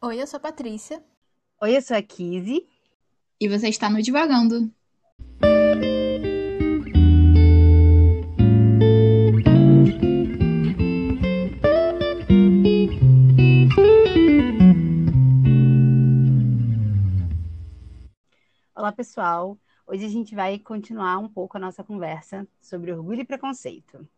Oi, eu sou a Patrícia. Oi, eu sou a Kizzy. E você está no Divagando. Olá, pessoal. Hoje a gente vai continuar um pouco a nossa conversa sobre orgulho e preconceito.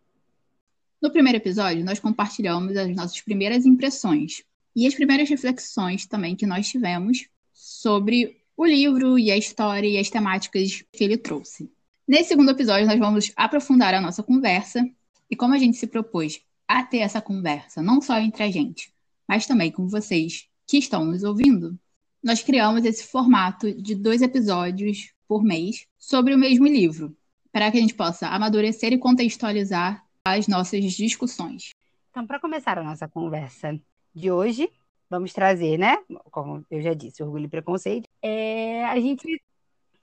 No primeiro episódio, nós compartilhamos as nossas primeiras impressões e as primeiras reflexões também que nós tivemos sobre o livro e a história e as temáticas que ele trouxe. Nesse segundo episódio, nós vamos aprofundar a nossa conversa e como a gente se propôs a ter essa conversa, não só entre a gente, mas também com vocês que estão nos ouvindo, nós criamos esse formato de dois episódios por mês sobre o mesmo livro, para que a gente possa amadurecer e contextualizar as nossas discussões. Então, para começar a nossa conversa de hoje, vamos trazer, né? Como eu já disse, orgulho e preconceito. É, a, gente,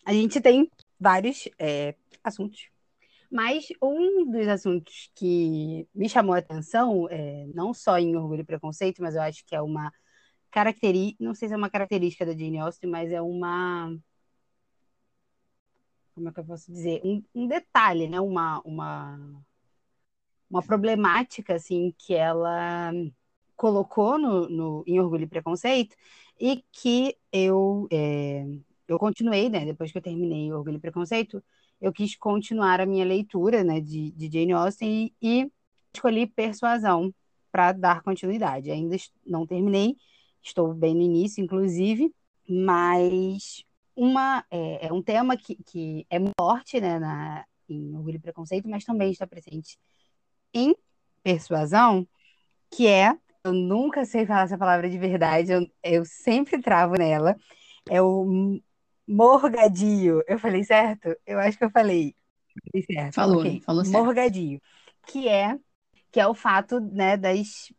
a gente tem vários é, assuntos, mas um dos assuntos que me chamou a atenção, é, não só em orgulho e preconceito, mas eu acho que é uma característica, não sei se é uma característica da Jane Austen, mas é uma como é que eu posso dizer, um, um detalhe, né? Uma, uma, uma problemática assim que ela colocou no, no, em Orgulho e Preconceito e que eu é, eu continuei, né? Depois que eu terminei Orgulho e Preconceito, eu quis continuar a minha leitura, né, de, de Jane Austen e, e escolhi Persuasão para dar continuidade. Ainda não terminei, estou bem no início, inclusive, mas uma, é, é um tema que, que é forte né, na, em Orgulho e Preconceito, mas também está presente em Persuasão, que é, eu nunca sei falar essa palavra de verdade, eu, eu sempre travo nela, é o morgadio. Eu falei certo? Eu acho que eu falei. falei certo. Falou, okay. falou certo. Morgadio, que é que é o fato, né, das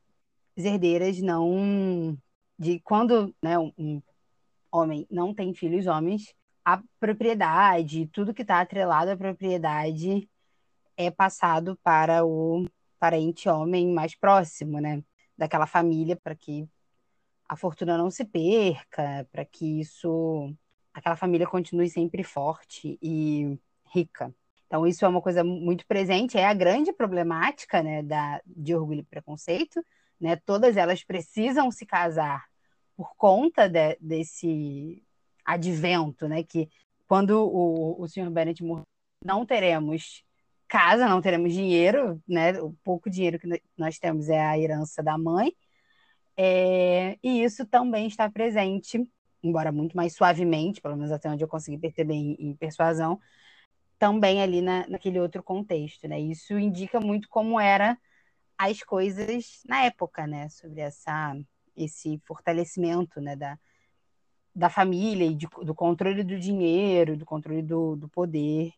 herdeiras não de quando, né, um, homem não tem filhos homens, a propriedade, tudo que está atrelado à propriedade é passado para o parente homem mais próximo, né? Daquela família, para que a fortuna não se perca, para que isso, aquela família continue sempre forte e rica. Então, isso é uma coisa muito presente, é a grande problemática né, da, de orgulho e preconceito. Né? Todas elas precisam se casar por conta de, desse advento, né? Que quando o, o senhor Bennett morreu, não teremos casa, não teremos dinheiro, né? O pouco dinheiro que nós temos é a herança da mãe. É, e isso também está presente, embora muito mais suavemente, pelo menos até onde eu consegui perceber em, em persuasão, também ali na, naquele outro contexto, né? Isso indica muito como era as coisas na época, né? Sobre essa esse fortalecimento né, da, da família e de, do controle do dinheiro, do controle do, do poder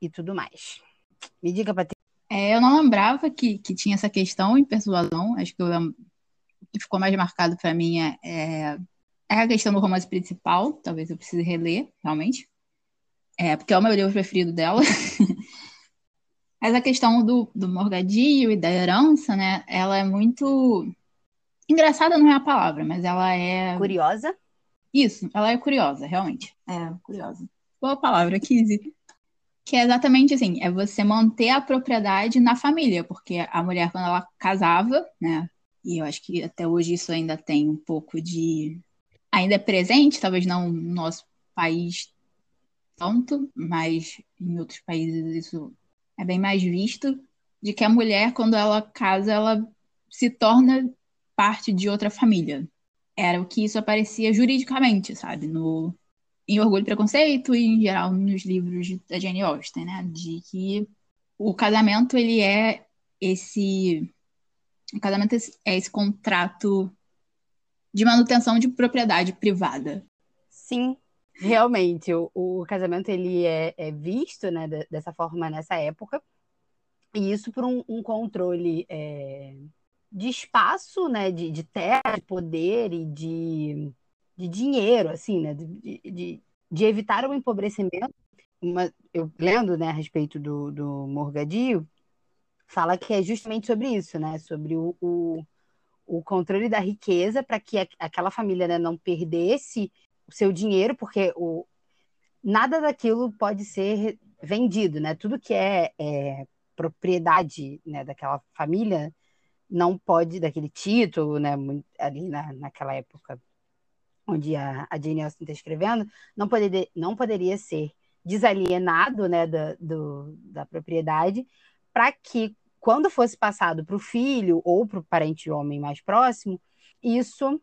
e tudo mais. Me diga, Patrícia. É, eu não lembrava que, que tinha essa questão em persuasão. Acho que o que ficou mais marcado para mim é, é, é, a questão do romance principal. Talvez eu precise reler, realmente. É, porque é o meu livro preferido dela. Mas a questão do, do morgadio e da herança, né? Ela é muito Engraçada não é a palavra, mas ela é. Curiosa? Isso, ela é curiosa, realmente. É, curiosa. Boa palavra, Kizzy. Que é exatamente assim: é você manter a propriedade na família, porque a mulher, quando ela casava, né? E eu acho que até hoje isso ainda tem um pouco de. Ainda é presente, talvez não no nosso país tanto, mas em outros países isso é bem mais visto, de que a mulher, quando ela casa, ela se torna parte de outra família. Era o que isso aparecia juridicamente, sabe? No, em Orgulho e Preconceito e, em geral, nos livros da Jane Austen, né? De que o casamento, ele é esse... O casamento é esse contrato de manutenção de propriedade privada. Sim, realmente. O, o casamento, ele é, é visto né, dessa forma nessa época. E isso por um, um controle... É de espaço, né, de, de terra, de poder e de, de dinheiro, assim, né, de, de, de evitar o empobrecimento. Uma, eu lendo, né, a respeito do, do Morgadio, fala que é justamente sobre isso, né, sobre o, o, o controle da riqueza para que aquela família né, não perdesse o seu dinheiro, porque o, nada daquilo pode ser vendido, né? Tudo que é, é propriedade né, daquela família não pode, daquele título, né, ali na, naquela época onde a, a Jane Austen está escrevendo, não poderia, não poderia ser desalienado né, da, do, da propriedade para que, quando fosse passado para o filho ou para o parente homem mais próximo, isso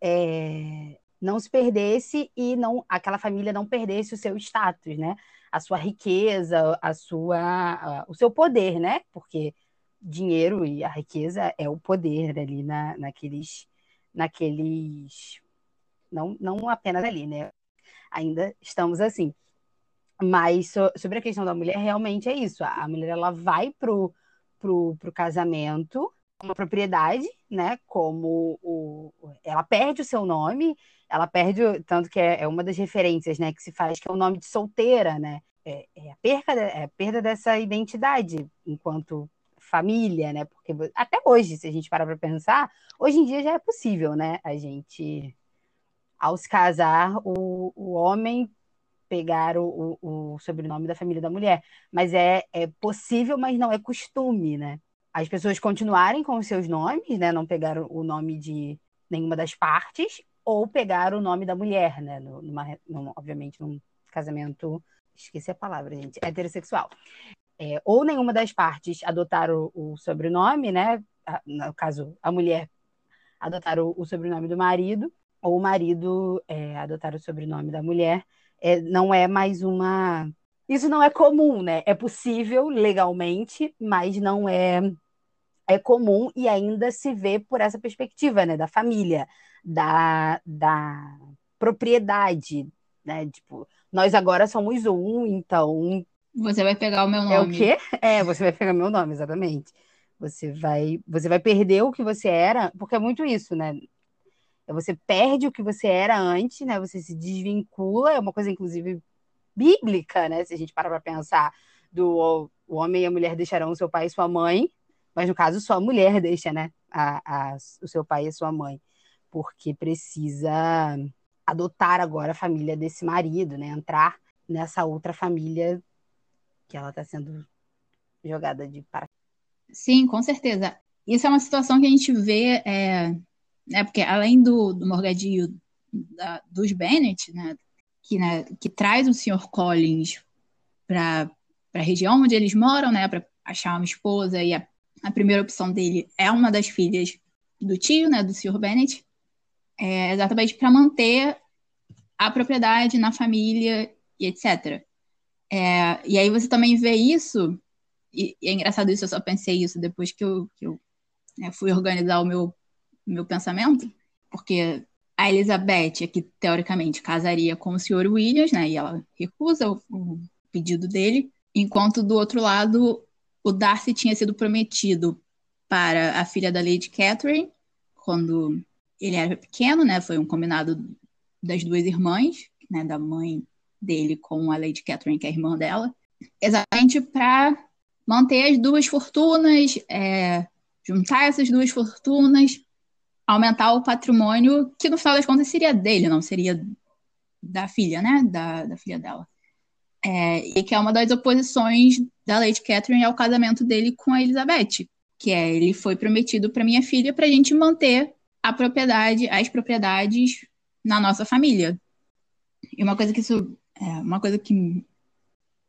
é, não se perdesse e não aquela família não perdesse o seu status, né? A sua riqueza, a sua, a, o seu poder, né? Porque dinheiro e a riqueza é o poder ali na, naqueles, naqueles, não, não apenas ali, né? Ainda estamos assim. Mas so, sobre a questão da mulher, realmente é isso. A, a mulher ela vai pro, pro, pro casamento uma propriedade, né? Como o, ela perde o seu nome, ela perde, tanto que é, é uma das referências, né, que se faz, que é o nome de solteira, né? É, é a perda, é a perda dessa identidade enquanto família, né? Porque até hoje, se a gente parar para pensar, hoje em dia já é possível, né? A gente, ao se casar, o, o homem pegar o, o, o sobrenome da família da mulher. Mas é, é possível, mas não é costume, né? As pessoas continuarem com os seus nomes, né? Não pegar o nome de nenhuma das partes, ou pegar o nome da mulher, né? Numa, num, obviamente, num casamento. Esqueci a palavra, gente. Heterossexual é, ou nenhuma das partes adotar o, o sobrenome, né? no caso, a mulher adotar o, o sobrenome do marido, o marido é, adotar o sobrenome da mulher, é, não é mais uma. Isso não é comum, né? É possível legalmente, mas não é é comum e ainda se vê por essa perspectiva, né? Da família, da, da propriedade, né? Tipo, nós agora somos um, então você vai pegar o meu nome. É o quê? É, você vai pegar meu nome, exatamente. Você vai, você vai perder o que você era, porque é muito isso, né? É você perde o que você era antes, né? Você se desvincula, é uma coisa inclusive bíblica, né? Se a gente parar para pensar do o homem e a mulher deixarão seu pai e sua mãe, mas no caso só a mulher deixa, né? A, a, o seu pai e a sua mãe, porque precisa adotar agora a família desse marido, né? Entrar nessa outra família que ela está sendo jogada de para. Sim, com certeza. Isso é uma situação que a gente vê, é, né, porque além do, do morgadinho da, dos Bennett, né, que, né, que traz o Sr. Collins para a região onde eles moram, né, para achar uma esposa, e a, a, primeira opção dele é uma das filhas do tio, né, do Sr. Bennett, é, exatamente para manter a propriedade na família e etc. É, e aí você também vê isso, e, e, é engraçado isso, eu só pensei isso depois que eu, que eu né, fui organizar o meu, meu pensamento, porque a Elizabeth é que teoricamente casaria com o Sr. Williams, né, e ela recusa o, o pedido dele, enquanto do outro lado o Darcy tinha sido prometido para a filha da Lady Catherine, quando ele era pequeno, né, foi um combinado das duas irmãs, né, da mãe dele com a Lady Catherine, que é a irmã dela, exatamente para manter as duas fortunas, é, juntar essas duas fortunas, aumentar o patrimônio, que no final das contas seria dele, não seria da filha, né? Da, da filha dela. É, e que é uma das oposições da Lady Catherine ao casamento dele com a Elizabeth, que é ele foi prometido para minha filha para a gente manter a propriedade, as propriedades na nossa família. E uma coisa que isso é, uma coisa que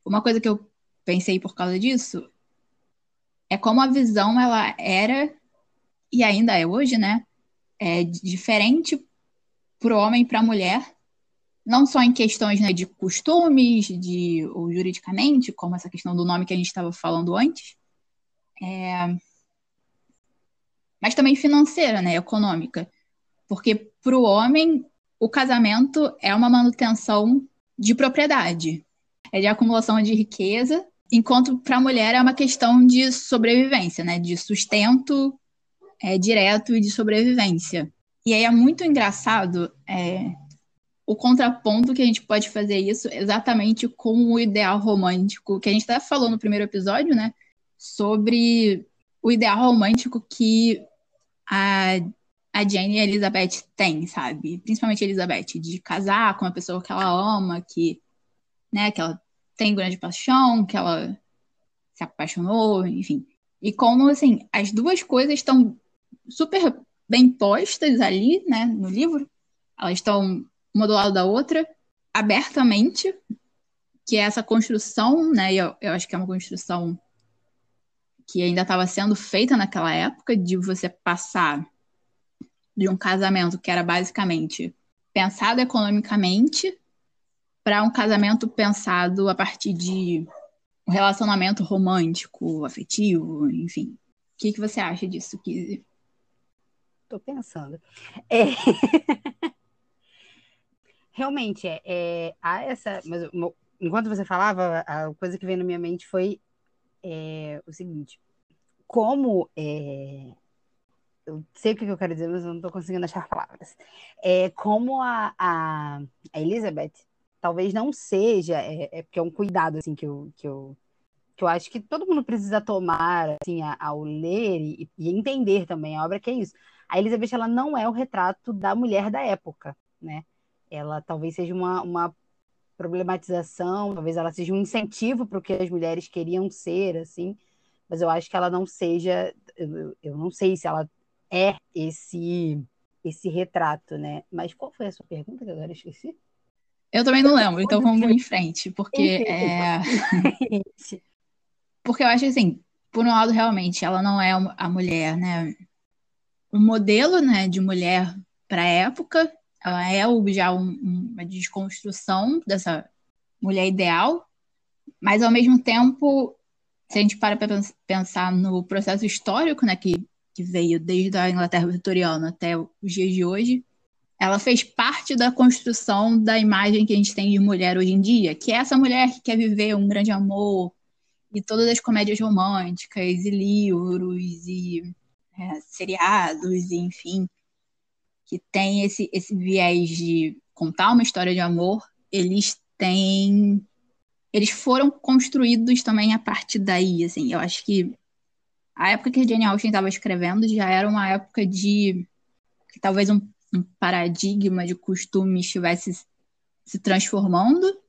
uma coisa que eu pensei por causa disso é como a visão ela era e ainda é hoje, né? É diferente para o homem e para a mulher, não só em questões né, de costumes, de ou juridicamente, como essa questão do nome que a gente estava falando antes, é, mas também financeira, né, econômica, porque para o homem o casamento é uma manutenção de propriedade, é de acumulação de riqueza, enquanto para a mulher é uma questão de sobrevivência, né? De sustento é, direto e de sobrevivência. E aí é muito engraçado é, o contraponto que a gente pode fazer isso exatamente com o ideal romântico, que a gente até falou no primeiro episódio, né? Sobre o ideal romântico que a, a Jane e a Elizabeth têm, sabe? Principalmente a Elizabeth, de casar com uma pessoa que ela ama, que, né, que ela tem grande paixão, que ela se apaixonou, enfim. E como, assim, as duas coisas estão super bem postas ali, né, no livro. Elas estão uma do lado da outra, abertamente, que é essa construção, né, eu, eu acho que é uma construção que ainda estava sendo feita naquela época, de você passar de um casamento que era basicamente pensado economicamente para um casamento pensado a partir de um relacionamento romântico, afetivo, enfim. O que, que você acha disso, Kizzy? Tô pensando. É... Realmente, é, é, há essa. Mas enquanto você falava, a coisa que veio na minha mente foi é, o seguinte: como. É, eu sei o que eu quero dizer, mas eu não estou conseguindo achar palavras. É, como a, a, a Elizabeth talvez não seja, é, é, porque é um cuidado assim que eu, que eu, que eu acho que todo mundo precisa tomar assim, ao ler e, e entender também a obra, que é isso. A Elizabeth ela não é o retrato da mulher da época, né? Ela talvez seja uma, uma problematização, talvez ela seja um incentivo para o que as mulheres queriam ser, assim, mas eu acho que ela não seja, eu, eu não sei se ela é esse esse retrato, né? Mas qual foi a sua pergunta que agora eu esqueci? Eu também não lembro, então vamos em frente, porque é... porque eu acho assim, por um lado realmente ela não é a mulher, né? Um modelo, né, de mulher para a época, ela é já um, uma desconstrução dessa mulher ideal, mas ao mesmo tempo, se a gente para para pensar no processo histórico, né, que, que veio desde a Inglaterra vitoriana até os dias de hoje, ela fez parte da construção da imagem que a gente tem de mulher hoje em dia, que é essa mulher que quer viver um grande amor, e todas as comédias românticas, e livros, e é, seriados, enfim, que tem esse, esse viés de contar uma história de amor, eles têm. Eles foram construídos também a partir daí, assim. Eu acho que a época que a Jane Austen estava escrevendo já era uma época de. que talvez um, um paradigma de costume estivesse se transformando,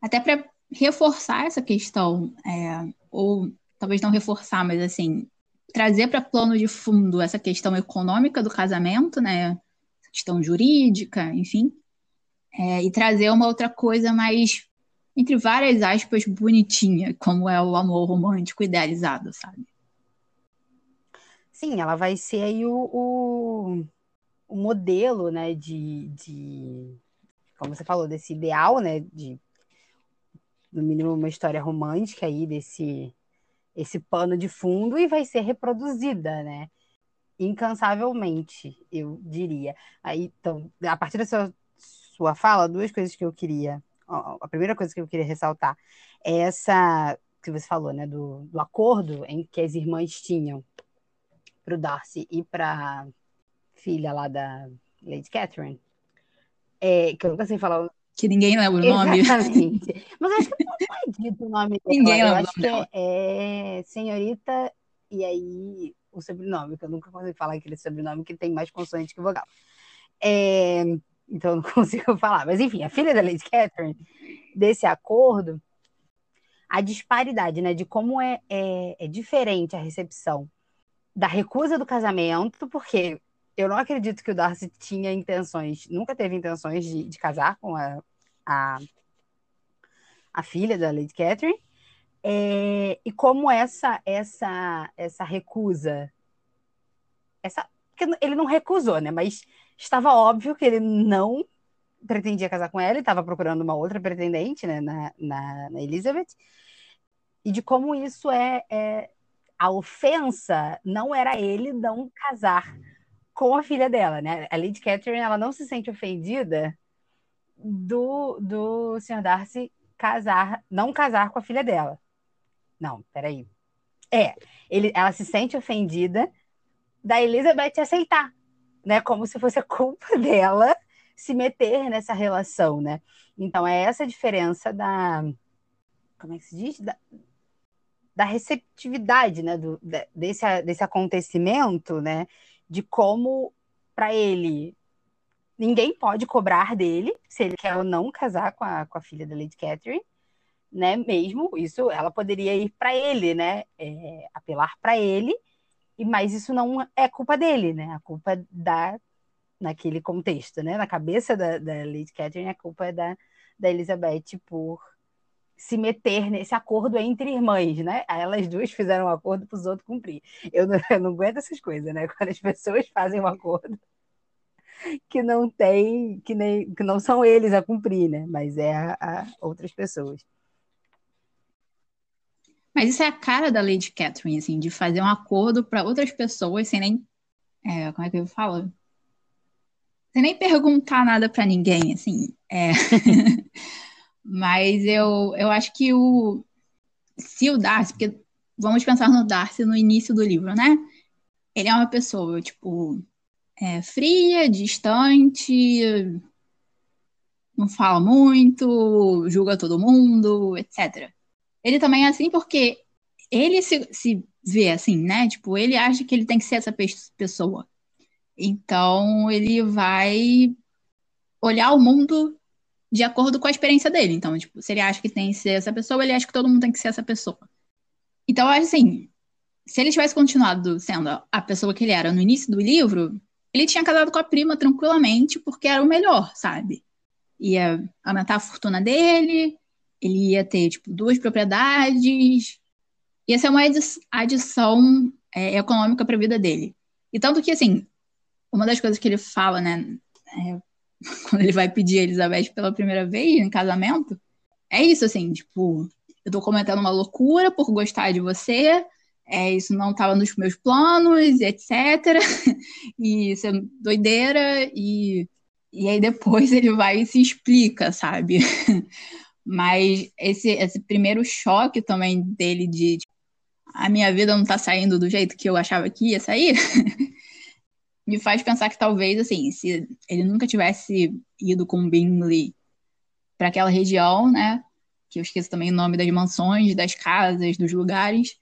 até para reforçar essa questão, é, ou talvez não reforçar, mas assim, trazer para plano de fundo essa questão econômica do casamento, né? questão jurídica, enfim, é, e trazer uma outra coisa mais, entre várias aspas, bonitinha, como é o amor romântico idealizado, sabe? Sim, ela vai ser aí o, o, o modelo, né, de, de, como você falou, desse ideal, né, de, no mínimo, uma história romântica aí, desse esse pano de fundo e vai ser reproduzida, né? Incansavelmente, eu diria. Aí, então, a partir da sua, sua fala, duas coisas que eu queria. A primeira coisa que eu queria ressaltar é essa que você falou, né, do, do acordo em que as irmãs tinham para o Darcy e para filha lá da Lady Catherine, é, que eu nunca sei falar que ninguém lembra o nome. Exatamente. Mas acho que não foi dito o nome dela. Ninguém lembra eu acho que é, é, senhorita e aí o sobrenome, que eu nunca consigo falar aquele sobrenome que tem mais consoante que vogal. É, então eu não consigo falar. Mas enfim, a filha da Lady Catherine, desse acordo, a disparidade, né, de como é, é, é diferente a recepção da recusa do casamento, porque eu não acredito que o Darcy tinha intenções, nunca teve intenções de, de casar com a, a, a filha da Lady Catherine. É, e como essa essa essa recusa, essa ele não recusou, né? Mas estava óbvio que ele não pretendia casar com ela, ele estava procurando uma outra pretendente, né, na, na, na Elizabeth, e de como isso é, é, a ofensa não era ele não casar com a filha dela, né? A Lady Catherine, ela não se sente ofendida do, do Sr. Darcy casar, não casar com a filha dela. Não, peraí. É, ele, ela se sente ofendida da Elizabeth aceitar, né? Como se fosse a culpa dela se meter nessa relação, né? Então é essa diferença da como é que se diz? Da, da receptividade, né? Do, desse, desse acontecimento, né? De como, para ele, ninguém pode cobrar dele se ele quer ou não casar com a, com a filha da Lady Catherine, né? Mesmo isso, ela poderia ir para ele, né? É, apelar para ele, e mas isso não é culpa dele, né? A culpa da naquele contexto, né? Na cabeça da, da Lady Catherine, a culpa é da, da Elizabeth por se meter nesse acordo entre irmãs, né? Elas duas fizeram um acordo para os outros cumprir. Eu não, eu não aguento essas coisas, né? Quando as pessoas fazem um acordo que não tem, que, nem, que não são eles a cumprir, né? Mas é a, a outras pessoas. Mas isso é a cara da Lady Catherine, assim, de fazer um acordo para outras pessoas sem nem. É, como é que eu falo? Sem nem perguntar nada para ninguém, assim. É. Mas eu, eu acho que o. Se o Darcy, porque vamos pensar no Darcy no início do livro, né? Ele é uma pessoa, tipo, é, fria, distante, não fala muito, julga todo mundo, etc. Ele também é assim porque ele se, se vê assim, né? Tipo, ele acha que ele tem que ser essa pessoa. Então, ele vai olhar o mundo de acordo com a experiência dele. Então, tipo, se ele acha que tem que ser essa pessoa, ele acha que todo mundo tem que ser essa pessoa. Então, eu acho assim, se ele tivesse continuado sendo a pessoa que ele era no início do livro, ele tinha casado com a prima tranquilamente, porque era o melhor, sabe? Ia aumentar a fortuna dele, ele ia ter, tipo, duas propriedades, ia ser uma adição é, econômica para a vida dele. E tanto que, assim, uma das coisas que ele fala, né, é, quando ele vai pedir a Elizabeth pela primeira vez em casamento, é isso, assim, tipo, eu tô cometendo uma loucura por gostar de você, é, isso não estava nos meus planos, etc. e isso é doideira, e, e aí depois ele vai e se explica, sabe? Mas esse, esse primeiro choque também dele de, de a minha vida não tá saindo do jeito que eu achava que ia sair, me faz pensar que talvez, assim, se ele nunca tivesse ido com Bingley para aquela região, né? Que eu esqueço também o nome das mansões, das casas, dos lugares.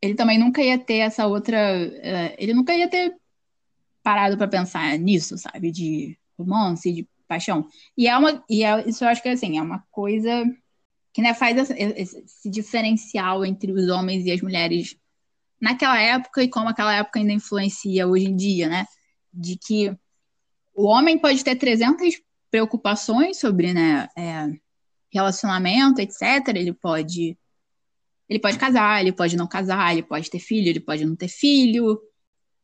Ele também nunca ia ter essa outra. Uh, ele nunca ia ter parado para pensar nisso, sabe? De romance, de paixão. E é uma. E é, isso eu acho que assim, é uma coisa que né, faz esse diferencial entre os homens e as mulheres naquela época e como aquela época ainda influencia hoje em dia, né? De que o homem pode ter 300 preocupações sobre, né, é, relacionamento, etc. Ele pode ele pode casar, ele pode não casar, ele pode ter filho, ele pode não ter filho,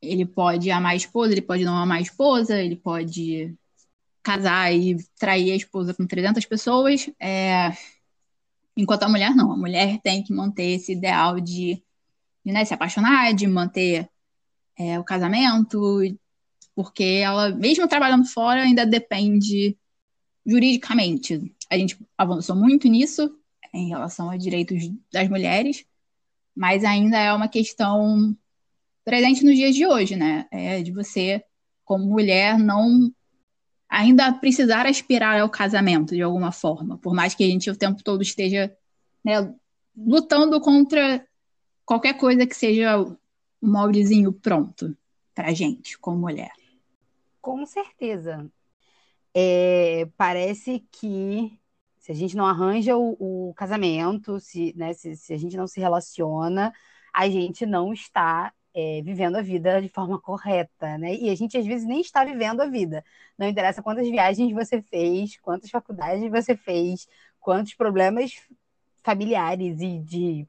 ele pode amar a esposa, ele pode não amar a esposa, ele pode casar e trair a esposa com 300 pessoas, é... enquanto a mulher não. A mulher tem que manter esse ideal de né, se apaixonar, de manter é, o casamento, porque ela, mesmo trabalhando fora, ainda depende juridicamente. A gente avançou muito nisso em relação a direitos das mulheres, mas ainda é uma questão presente nos dias de hoje, né? É de você, como mulher, não ainda precisar aspirar ao casamento de alguma forma, por mais que a gente o tempo todo esteja né, lutando contra qualquer coisa que seja um moldezinho pronto para gente, como mulher. Com certeza. É, parece que se a gente não arranja o, o casamento, se, né, se, se, a gente não se relaciona, a gente não está é, vivendo a vida de forma correta, né? E a gente às vezes nem está vivendo a vida. Não interessa quantas viagens você fez, quantas faculdades você fez, quantos problemas familiares e de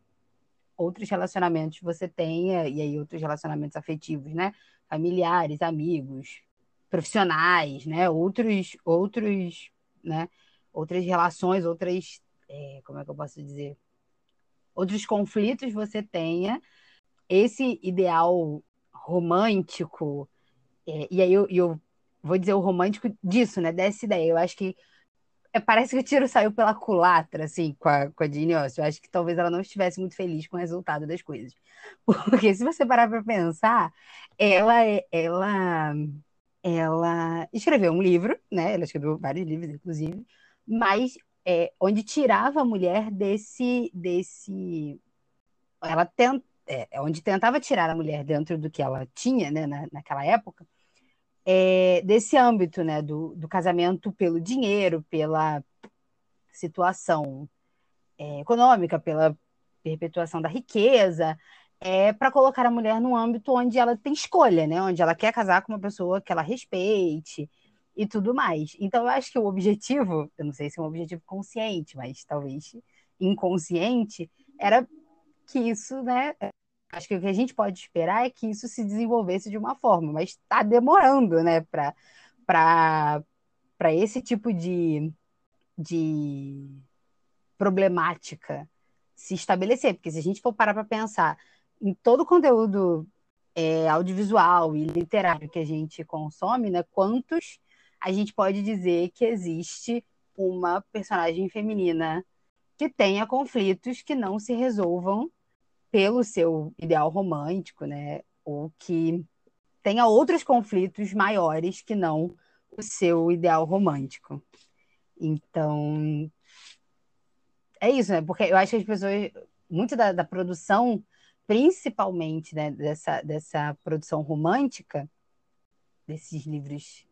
outros relacionamentos você tenha, e aí outros relacionamentos afetivos, né? Familiares, amigos, profissionais, né? Outros, outros, né? Outras relações, outras, é, como é que eu posso dizer? Outros conflitos você tenha. Esse ideal romântico, é, e aí eu, eu vou dizer o romântico disso, né? Dessa ideia. Eu acho que parece que o tiro saiu pela culatra, assim, com a, com a Jeanne Austen. Eu acho que talvez ela não estivesse muito feliz com o resultado das coisas. Porque se você parar para pensar, ela, é, ela, ela escreveu um livro, né? Ela escreveu vários livros, inclusive, mas é, onde tirava a mulher desse, desse... Ela, tent, é, é, onde tentava tirar a mulher dentro do que ela tinha, né, na, naquela época, é, desse âmbito, né, do, do casamento pelo dinheiro, pela situação é, econômica, pela perpetuação da riqueza, é para colocar a mulher num âmbito onde ela tem escolha, né, onde ela quer casar com uma pessoa que ela respeite e tudo mais. Então, eu acho que o objetivo, eu não sei se é um objetivo consciente, mas talvez inconsciente, era que isso, né? Acho que o que a gente pode esperar é que isso se desenvolvesse de uma forma, mas está demorando, né, para esse tipo de, de problemática se estabelecer. Porque se a gente for parar para pensar em todo o conteúdo é, audiovisual e literário que a gente consome, né, quantos a gente pode dizer que existe uma personagem feminina que tenha conflitos que não se resolvam pelo seu ideal romântico, né? Ou que tenha outros conflitos maiores que não o seu ideal romântico. Então, é isso, né? Porque eu acho que as pessoas, muito da, da produção, principalmente né, dessa, dessa produção romântica, desses livros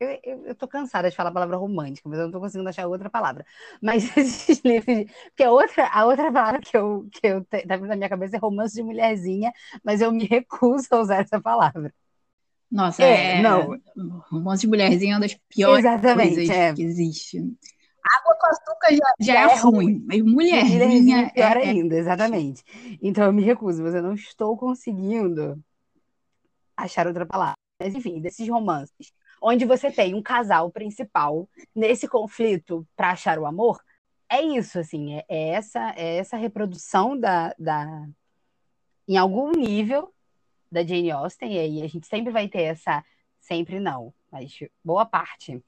eu, eu, eu, tô cansada de falar a palavra romântica, mas eu não tô conseguindo achar outra palavra. Mas esses livros. Porque a outra, a outra palavra que eu, que eu tá na minha cabeça é romance de mulherzinha, mas eu me recuso a usar essa palavra. Nossa, é, é não. Romance de mulherzinha é uma das piores Exatamente, coisas é. que existe. Água com açúcar já, já, já é, é ruim, mas mulherzinha, mulherzinha é pior é, ainda, exatamente. Então eu me recuso, mas eu não estou conseguindo achar outra palavra. Mas enfim, desses romances onde você tem um casal principal nesse conflito para achar o amor, é isso, assim, é, é, essa, é essa reprodução da, da, em algum nível da Jane Austen, e aí a gente sempre vai ter essa, sempre não, mas boa parte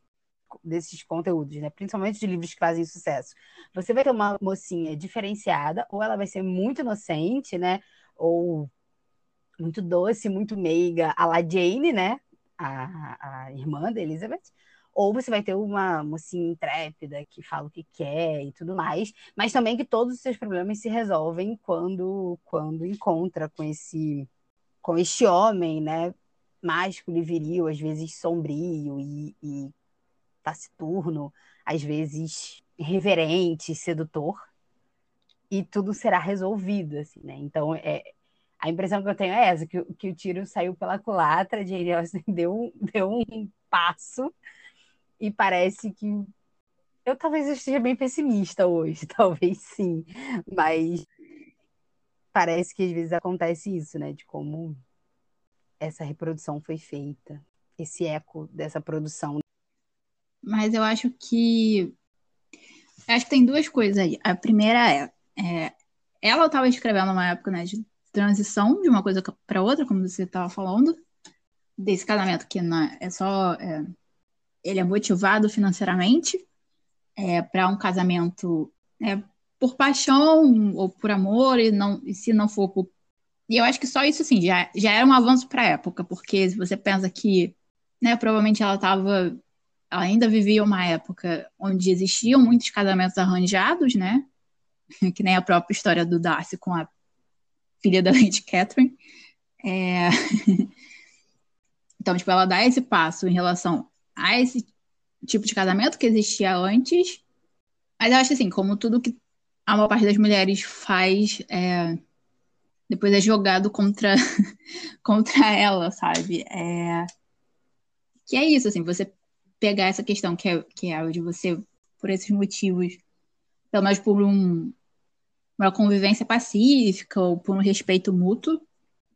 desses conteúdos, né? Principalmente de livros que fazem sucesso. Você vai ter uma mocinha diferenciada, ou ela vai ser muito inocente, né? Ou muito doce, muito meiga, a la Jane, né? A, a irmã da Elizabeth, ou você vai ter uma mocinha intrépida que fala o que quer e tudo mais, mas também que todos os seus problemas se resolvem quando quando encontra com esse com este homem, né, mágico e viril, às vezes sombrio e, e taciturno, às vezes reverente, sedutor, e tudo será resolvido, assim, né? Então é a impressão que eu tenho é essa, que, que o tiro saiu pela culatra, Jane Austen deu, deu um passo e parece que eu talvez esteja bem pessimista hoje, talvez sim, mas parece que às vezes acontece isso, né, de como essa reprodução foi feita, esse eco dessa produção. Mas eu acho que acho que tem duas coisas aí. A primeira é, é ela estava escrevendo numa época né, de transição de uma coisa para outra, como você estava falando, desse casamento que não é, é só é, ele é motivado financeiramente é, para um casamento é, por paixão ou por amor e não e se não for por e eu acho que só isso assim já já era um avanço para a época porque se você pensa que né provavelmente ela estava ela ainda vivia uma época onde existiam muitos casamentos arranjados né? Que nem a própria história do Darcy com a filha da Lady Catherine. É... então, tipo, ela dá esse passo em relação a esse tipo de casamento que existia antes. Mas eu acho assim, como tudo que a maior parte das mulheres faz, é... depois é jogado contra, contra ela, sabe? É... Que é isso, assim, você pegar essa questão que é, que é de você, por esses motivos, pelo menos por um, uma convivência pacífica ou por um respeito mútuo,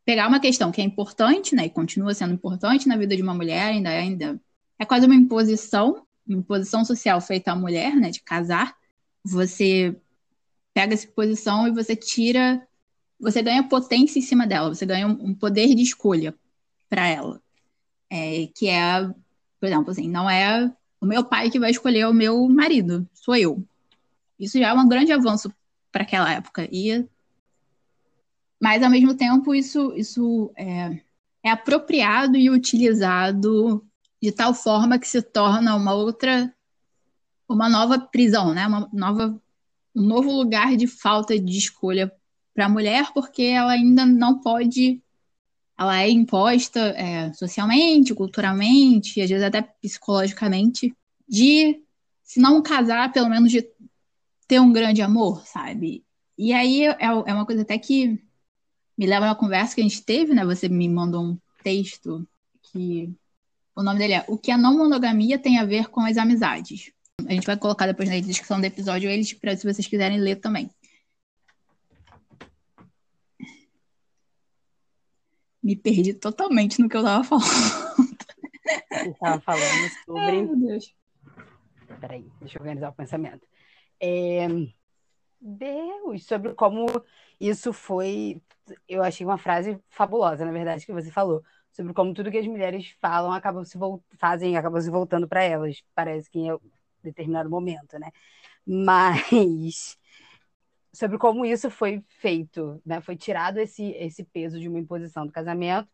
pegar uma questão que é importante, né, e continua sendo importante na vida de uma mulher, ainda é, ainda é quase uma imposição, uma imposição social feita à mulher, né, de casar. Você pega essa posição e você tira, você ganha potência em cima dela, você ganha um, poder de escolha para ela, é, que é, por exemplo, assim, não é o meu pai que vai escolher o meu marido, sou eu. Isso já é um grande avanço para aquela época. E, mas, ao mesmo tempo, isso, isso é, é apropriado e utilizado de tal forma que se torna uma outra, uma nova prisão, né? uma nova, um novo lugar de falta de escolha para a mulher porque ela ainda não pode ela é imposta é, socialmente, culturalmente, às vezes até psicologicamente, de se não casar, pelo menos de ter um grande amor, sabe? E aí é, é uma coisa até que me leva a uma conversa que a gente teve, né? Você me mandou um texto que o nome dele é O que a não monogamia tem a ver com as amizades. A gente vai colocar depois na descrição do episódio eles para se vocês quiserem ler também. Me perdi totalmente no que eu tava falando. Você estava falando sobre. Ai, meu Deus. Peraí, deixa eu organizar o pensamento. É... Deus, sobre como isso foi. Eu achei uma frase fabulosa, na verdade, que você falou. Sobre como tudo que as mulheres falam acabam se fazem, acabam se voltando para elas. Parece que em determinado momento, né? Mas sobre como isso foi feito, né? Foi tirado esse, esse peso de uma imposição do casamento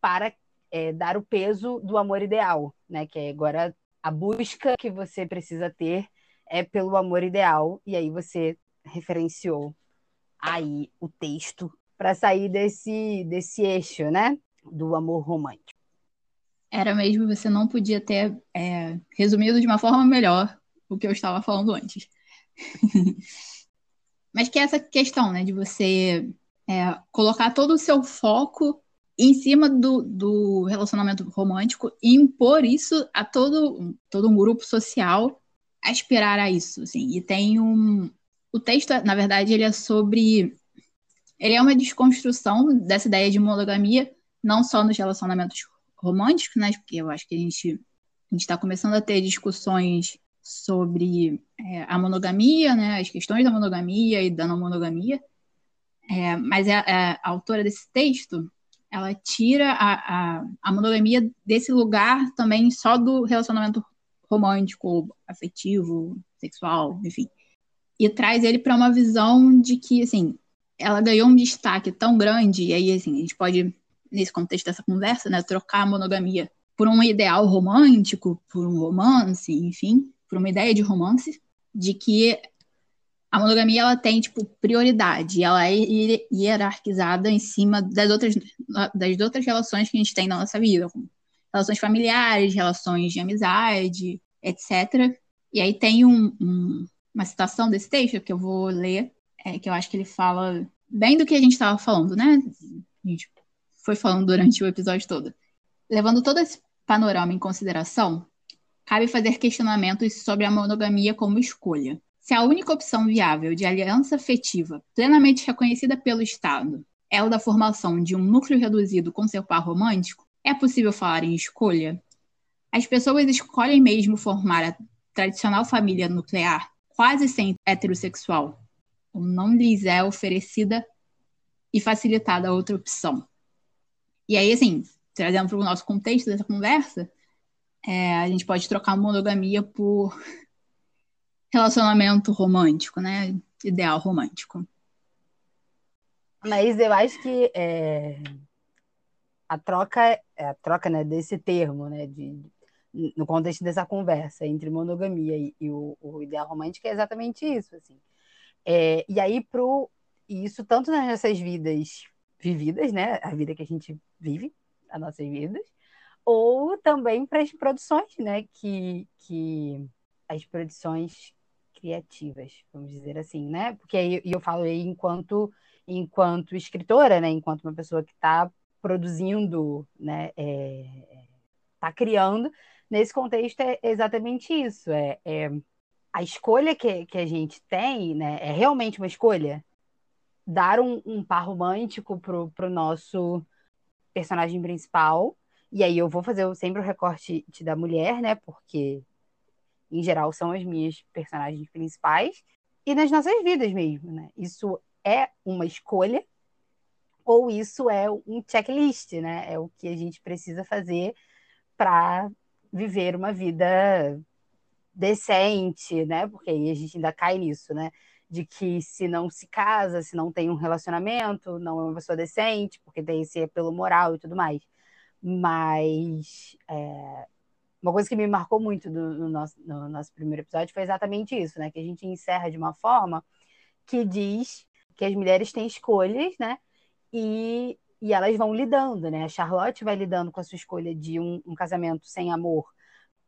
para é, dar o peso do amor ideal, né? Que é agora a busca que você precisa ter é pelo amor ideal e aí você referenciou aí o texto para sair desse desse eixo, né? Do amor romântico. Era mesmo, você não podia ter é, resumido de uma forma melhor o que eu estava falando antes. Mas que é essa questão, né, de você é, colocar todo o seu foco em cima do, do relacionamento romântico e impor isso a todo, todo um grupo social aspirar a isso, assim. E tem um... O texto, na verdade, ele é sobre... Ele é uma desconstrução dessa ideia de monogamia, não só nos relacionamentos românticos, né? Porque eu acho que a gente a está começando a ter discussões sobre é, a monogamia, né, as questões da monogamia e da não monogamia, é, mas a, a, a, autora desse texto, ela tira a, a monogamia desse lugar também só do relacionamento romântico, afetivo, sexual, enfim, e traz ele para uma visão de que, assim, ela ganhou um destaque tão grande, e aí, assim, a gente pode, nesse contexto dessa conversa, né, trocar a monogamia por um ideal romântico, por um romance, enfim, por uma ideia de romance, de que a monogamia ela tem tipo prioridade, ela é hierarquizada em cima das outras das outras relações que a gente tem na nossa vida, como relações familiares, relações de amizade, etc. E aí tem um, um, uma citação desse texto que eu vou ler, é, que eu acho que ele fala bem do que a gente estava falando, né? A gente foi falando durante o episódio todo. Levando todo esse panorama em consideração, cabe fazer questionamentos sobre a monogamia como escolha. Se a única opção viável de aliança afetiva plenamente reconhecida pelo Estado é o da formação de um núcleo reduzido com seu par romântico, é possível falar em escolha? As pessoas escolhem mesmo formar a tradicional família nuclear, quase sempre heterossexual, ou não lhes é oferecida e facilitada outra opção. E aí, assim, trazendo para o nosso contexto dessa conversa, é, a gente pode trocar monogamia por relacionamento romântico, né? Ideal romântico. Mas eu acho que é, a troca, é, a troca né, desse termo, né, de, no contexto dessa conversa entre monogamia e, e o, o, ideal romântico é exatamente isso, assim. É, e aí pro isso tanto nas nossas vidas vividas, né, a vida que a gente vive, as nossas vidas, ou também para as produções, né? Que, que as produções criativas, vamos dizer assim, né? Porque aí eu falo aí enquanto enquanto escritora, né? Enquanto uma pessoa que está produzindo, né? Está é, criando. Nesse contexto é exatamente isso. É, é a escolha que, que a gente tem, né? É realmente uma escolha. Dar um, um par romântico pro, pro nosso personagem principal e aí eu vou fazer sempre o recorte da mulher, né? Porque, em geral, são as minhas personagens principais. E nas nossas vidas mesmo, né? Isso é uma escolha ou isso é um checklist, né? É o que a gente precisa fazer para viver uma vida decente, né? Porque aí a gente ainda cai nisso, né? De que se não se casa, se não tem um relacionamento, não é uma pessoa decente, porque tem esse pelo moral e tudo mais. Mas é, uma coisa que me marcou muito no, nosso, no nosso primeiro episódio foi exatamente isso, né? Que a gente encerra de uma forma que diz que as mulheres têm escolhas, né? E, e elas vão lidando, né? A Charlotte vai lidando com a sua escolha de um, um casamento sem amor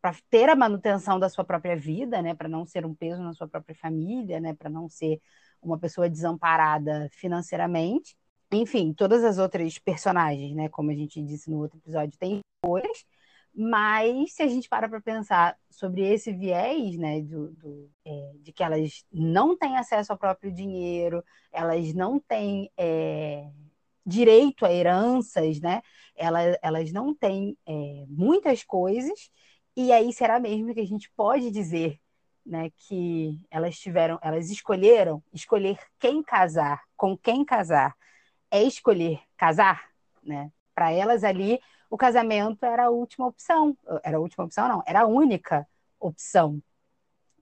para ter a manutenção da sua própria vida, né? Para não ser um peso na sua própria família, né? Para não ser uma pessoa desamparada financeiramente. Enfim, todas as outras personagens, né? Como a gente disse no outro episódio, têm escolhas mas se a gente para para pensar sobre esse viés, né, do, do é, de que elas não têm acesso ao próprio dinheiro, elas não têm é, direito a heranças, né, elas, elas não têm é, muitas coisas, e aí será mesmo que a gente pode dizer né, que elas tiveram, elas escolheram escolher quem casar, com quem casar, é escolher casar, né? Para elas ali o casamento era a última opção. Era a última opção, não, era a única opção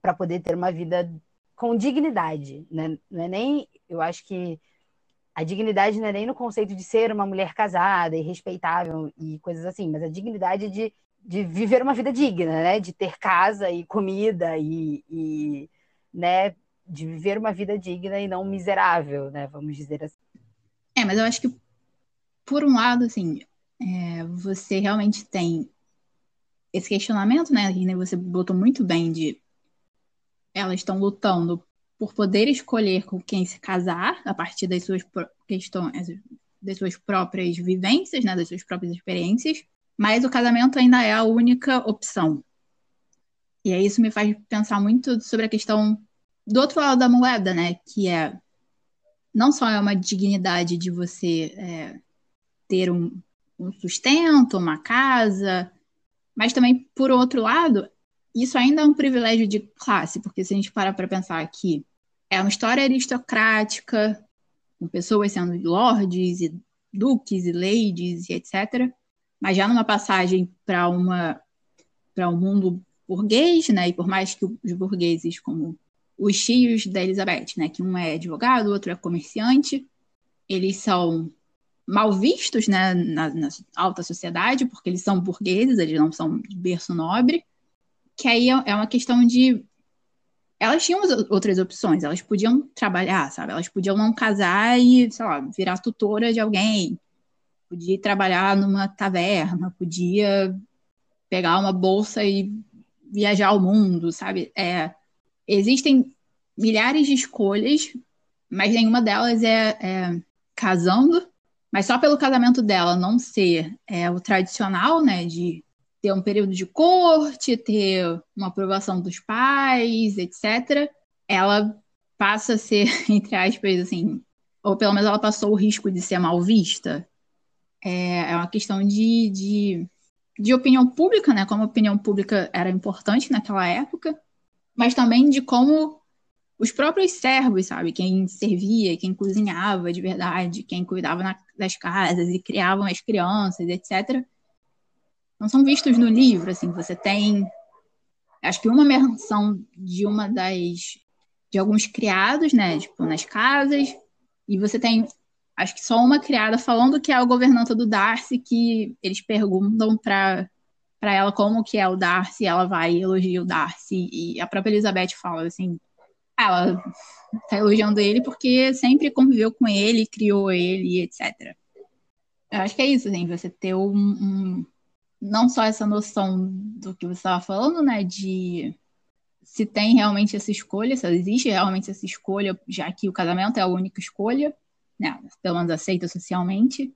para poder ter uma vida com dignidade. Né? Não é nem, eu acho que a dignidade não é nem no conceito de ser uma mulher casada e respeitável e coisas assim, mas a dignidade de, de viver uma vida digna, né? De ter casa e comida e, e né? De viver uma vida digna e não miserável, né? Vamos dizer assim. É, mas eu acho que por um lado, assim, é, você realmente tem esse questionamento, né? Que você botou muito bem de elas estão lutando por poder escolher com quem se casar a partir das suas questões, das suas próprias vivências, né? Das suas próprias experiências. Mas o casamento ainda é a única opção. E aí isso me faz pensar muito sobre a questão do outro lado da moeda, né? Que é não só é uma dignidade de você é, ter um, um sustento, uma casa, mas também, por outro lado, isso ainda é um privilégio de classe, porque se a gente parar para pensar aqui, é uma história aristocrática, com pessoas sendo lords e duques e ladies e etc. Mas já numa passagem para uma para um mundo burguês, né? E por mais que os burgueses, como os tios da Elizabeth, né? Que um é advogado, o outro é comerciante, eles são mal vistos né, na, na, alta sociedade, porque eles são burgueses, eles não são de berço nobre, que aí é, é uma questão de. Elas tinham outras opções, elas podiam trabalhar, sabe? Elas podiam não casar e, sei lá, virar tutora de alguém, podia trabalhar numa taverna, podia pegar uma bolsa e viajar ao mundo, sabe? É, existem milhares de escolhas, mas nenhuma delas é, é casando mas só pelo casamento dela não ser é, o tradicional, né, de ter um período de corte, ter uma aprovação dos pais, etc., ela passa a ser, entre aspas, assim, ou pelo menos ela passou o risco de ser mal vista. É, é uma questão de, de, de opinião pública, né? Como a opinião pública era importante naquela época, mas também de como os próprios servos, sabe? Quem servia, quem cozinhava de verdade, quem cuidava na, das casas e criavam as crianças, etc. Não são vistos no livro, assim. Você tem, acho que uma menção de uma das de alguns criados, né? Tipo nas casas, e você tem acho que só uma criada falando que é a governanta do Darcy, que eles perguntam para para ela como que é o Darcy, ela vai elogiar o Darcy e a própria Elizabeth fala assim, ela tá elogiando ele porque sempre conviveu com ele, criou ele, etc. Eu acho que é isso, assim, você ter um, um não só essa noção do que você estava falando, né, de se tem realmente essa escolha, se existe realmente essa escolha, já que o casamento é a única escolha, né, pelo menos aceita socialmente,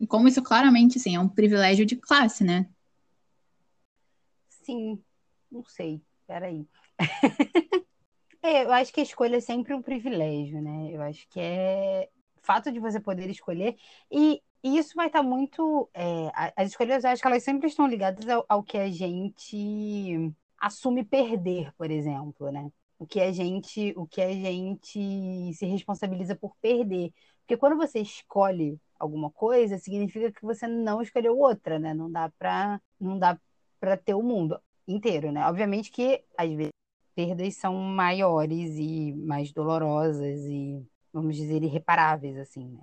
e como isso claramente, assim, é um privilégio de classe, né? Sim, não sei, peraí. É, eu acho que a escolha é sempre um privilégio, né? Eu acho que é fato de você poder escolher. E, e isso vai estar muito. É, as escolhas, acho que elas sempre estão ligadas ao, ao, que a gente assume perder, por exemplo, né? O que a gente, o que a gente se responsabiliza por perder. Porque quando você escolhe alguma coisa, significa que você não escolheu outra, né? Não dá para não dá para ter o mundo inteiro, né? Obviamente que às vezes perdas são maiores e mais dolorosas e, vamos dizer, irreparáveis, assim, né?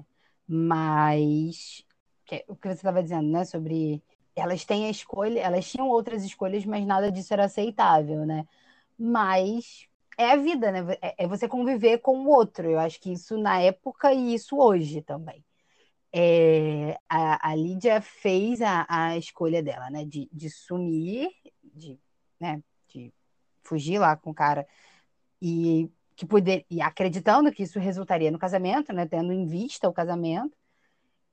Mas que, o que você estava dizendo, né, sobre elas têm a escolha, elas tinham outras escolhas, mas nada disso era aceitável, né? Mas é a vida, né? É, é você conviver com o outro. Eu acho que isso na época e isso hoje também. É, a, a, Lídia fez a, a, escolha dela, né? De, de sumir, de, né? de fugir lá com o cara e que poder, e acreditando que isso resultaria no casamento, né? Tendo em vista o casamento.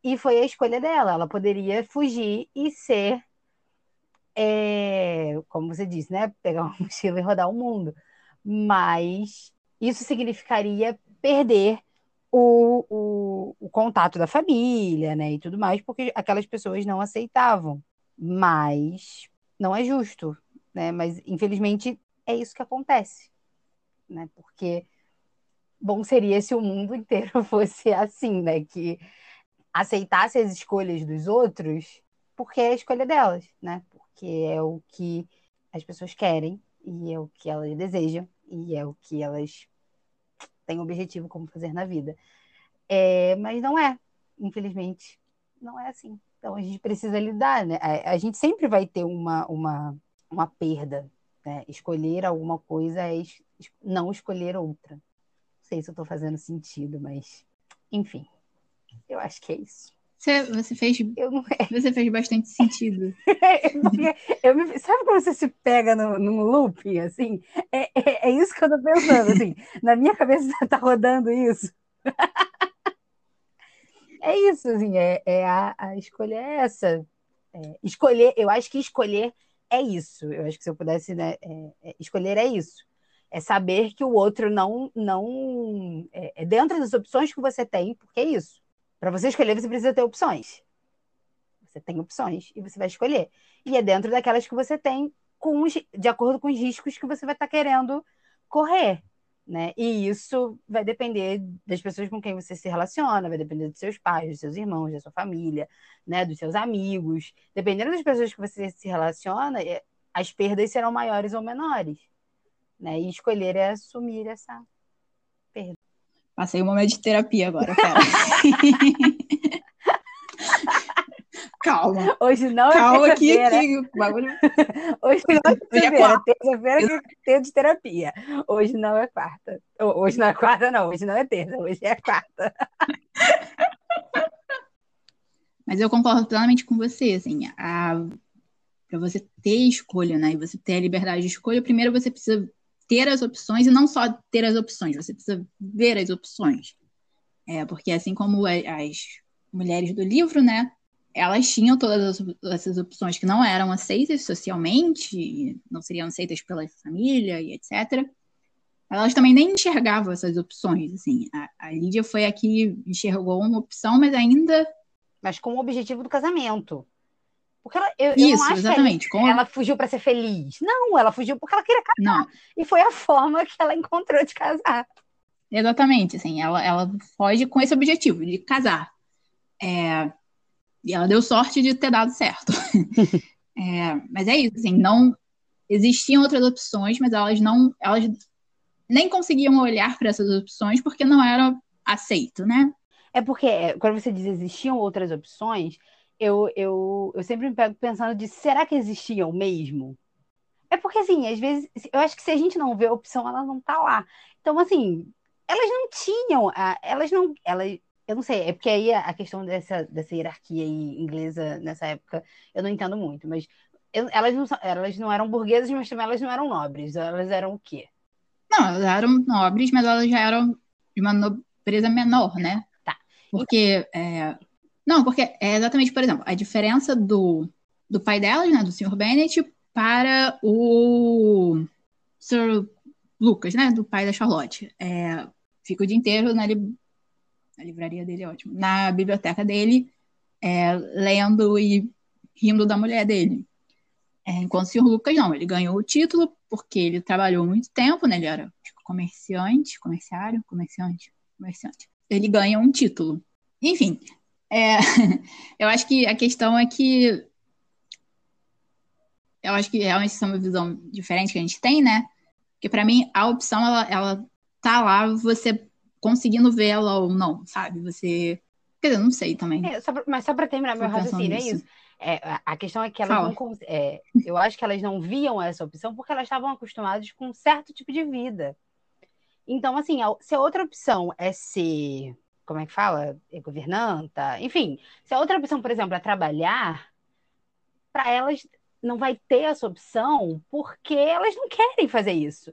E foi a escolha dela. Ela poderia fugir e ser, é, como você disse, né? Pegar uma mochila e rodar o mundo mas isso significaria perder o, o, o, contato da família, né, e tudo mais, porque aquelas pessoas não aceitavam. Mas não é justo, né? Mas infelizmente é isso que acontece, né? Porque bom seria se o mundo inteiro fosse assim, né? Que aceitasse as escolhas dos outros, porque é a escolha delas, né? Porque é o que as pessoas querem e é o que elas desejam, e é o que elas têm objetivo como fazer na vida. É, mas não é, infelizmente, não é assim. Então a gente precisa lidar, né? A, a gente sempre vai ter uma, uma, uma perda. Né? Escolher alguma coisa é es não escolher outra. Não sei se eu estou fazendo sentido, mas enfim, eu acho que é isso. Você, você fez. Não... Você fez bastante sentido. eu me, sabe quando você se pega no, num looping, assim? É, é, é, isso que eu tô pensando, assim. Na minha cabeça tá rodando isso. é isso, assim, é, é a, a escolha é essa. É, escolher, eu acho que escolher é isso. Eu acho que se eu pudesse né, é, é escolher é isso. É saber que o outro não, não é, é dentro das opções que você tem, porque é isso para você escolher, você precisa ter opções. Você tem opções e você vai escolher. E é dentro daquelas que você tem, com os, de acordo com os riscos que você vai estar tá querendo correr. Né? E isso vai depender das pessoas com quem você se relaciona, vai depender dos seus pais, dos seus irmãos, da sua família, né? dos seus amigos. Dependendo das pessoas que você se relaciona, é, as perdas serão maiores ou menores. Né? E escolher é assumir essa perda. Passei um momento de terapia agora, cara. Calma. Hoje não Calma é terça-feira. Que, que bagulho... Hoje não é terça-feira. Terça-feira é de terapia. Hoje não é quarta. Hoje não é quarta, não. Hoje não é terça. Hoje é quarta. Mas eu concordo plenamente com você, assim, a... para você ter escolha, né, e você ter a liberdade de escolha, primeiro você precisa ter as opções e não só ter as opções, você precisa ver as opções. É, porque assim como as mulheres do livro, né, elas tinham todas essas opções que não eram aceitas socialmente, não seriam aceitas pela família e etc. Elas também nem enxergavam essas opções, assim. A, a Lídia foi a que enxergou uma opção, mas ainda... Mas com o objetivo do casamento. Porque ela, eu, Isso, eu exatamente. ela, ela fugiu para ser feliz. Não, ela fugiu porque ela queria casar. Não. E foi a forma que ela encontrou de casar. Exatamente, assim, ela, ela foge com esse objetivo, de casar. É, e ela deu sorte de ter dado certo. é, mas é isso, assim, não existiam outras opções, mas elas não, elas nem conseguiam olhar para essas opções porque não era aceito, né? É porque é, quando você diz existiam outras opções, eu, eu, eu sempre me pego pensando de será que existiam mesmo? É porque, assim, às vezes, eu acho que se a gente não vê a opção, ela não tá lá. Então, assim, elas não tinham, elas não, elas, eu não sei, é porque aí a questão dessa, dessa hierarquia inglesa nessa época, eu não entendo muito, mas eu, elas, não, elas não eram burguesas, mas também elas não eram nobres, elas eram o quê? Não, elas eram nobres, mas elas já eram de uma nobreza menor, né? Tá. Porque é, não, porque é exatamente, por exemplo, a diferença do, do pai delas, né, do Sr. Bennett, para o Sir Lucas, né, do pai da Charlotte. É, fica o dia inteiro na, li na livraria dele, é ótimo, na biblioteca dele, é, lendo e rindo da mulher dele. É, enquanto o Sr. Lucas não, ele ganhou o título porque ele trabalhou muito tempo, né, ele era tipo, comerciante, comerciário, comerciante, comerciante. Ele ganha um título. Enfim, é, eu acho que a questão é que. Eu acho que realmente isso é uma visão diferente que a gente tem, né? Porque para mim a opção ela, ela tá lá, você conseguindo vê-la ou não, sabe? Você. Quer dizer, não sei também. É, só pra, mas só para terminar meu raciocínio, é isso. É, a questão é que elas Fala. não. É, eu acho que elas não viam essa opção porque elas estavam acostumadas com um certo tipo de vida. Então, assim, se a outra opção é ser, como é que fala? É governanta, enfim, se a outra opção, por exemplo, é trabalhar, para elas não vai ter essa opção porque elas não querem fazer isso.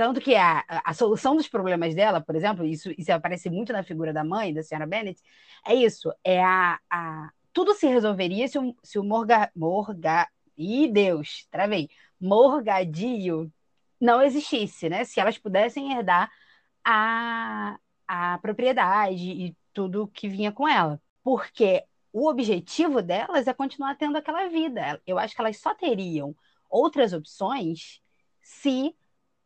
Tanto que a, a solução dos problemas dela, por exemplo, isso, isso aparece muito na figura da mãe, da senhora Bennett, é isso. É a, a, tudo se resolveria se o, se o Morga, Morga. Ih, Deus, travei. Morgadio não existisse, né? Se elas pudessem herdar a, a propriedade e tudo que vinha com ela. Porque o objetivo delas é continuar tendo aquela vida. Eu acho que elas só teriam outras opções se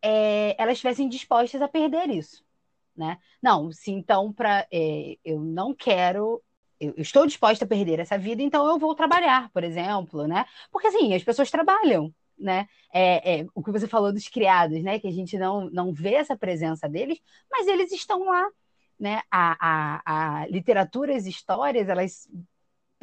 é, elas estivessem dispostas a perder isso. Né? Não, se então para é, eu não quero eu estou disposta a perder essa vida, então eu vou trabalhar, por exemplo, né? Porque assim, as pessoas trabalham, né? É, é, o que você falou dos criados, né? Que a gente não, não vê essa presença deles, mas eles estão lá, né? A, a, a literatura, as histórias, elas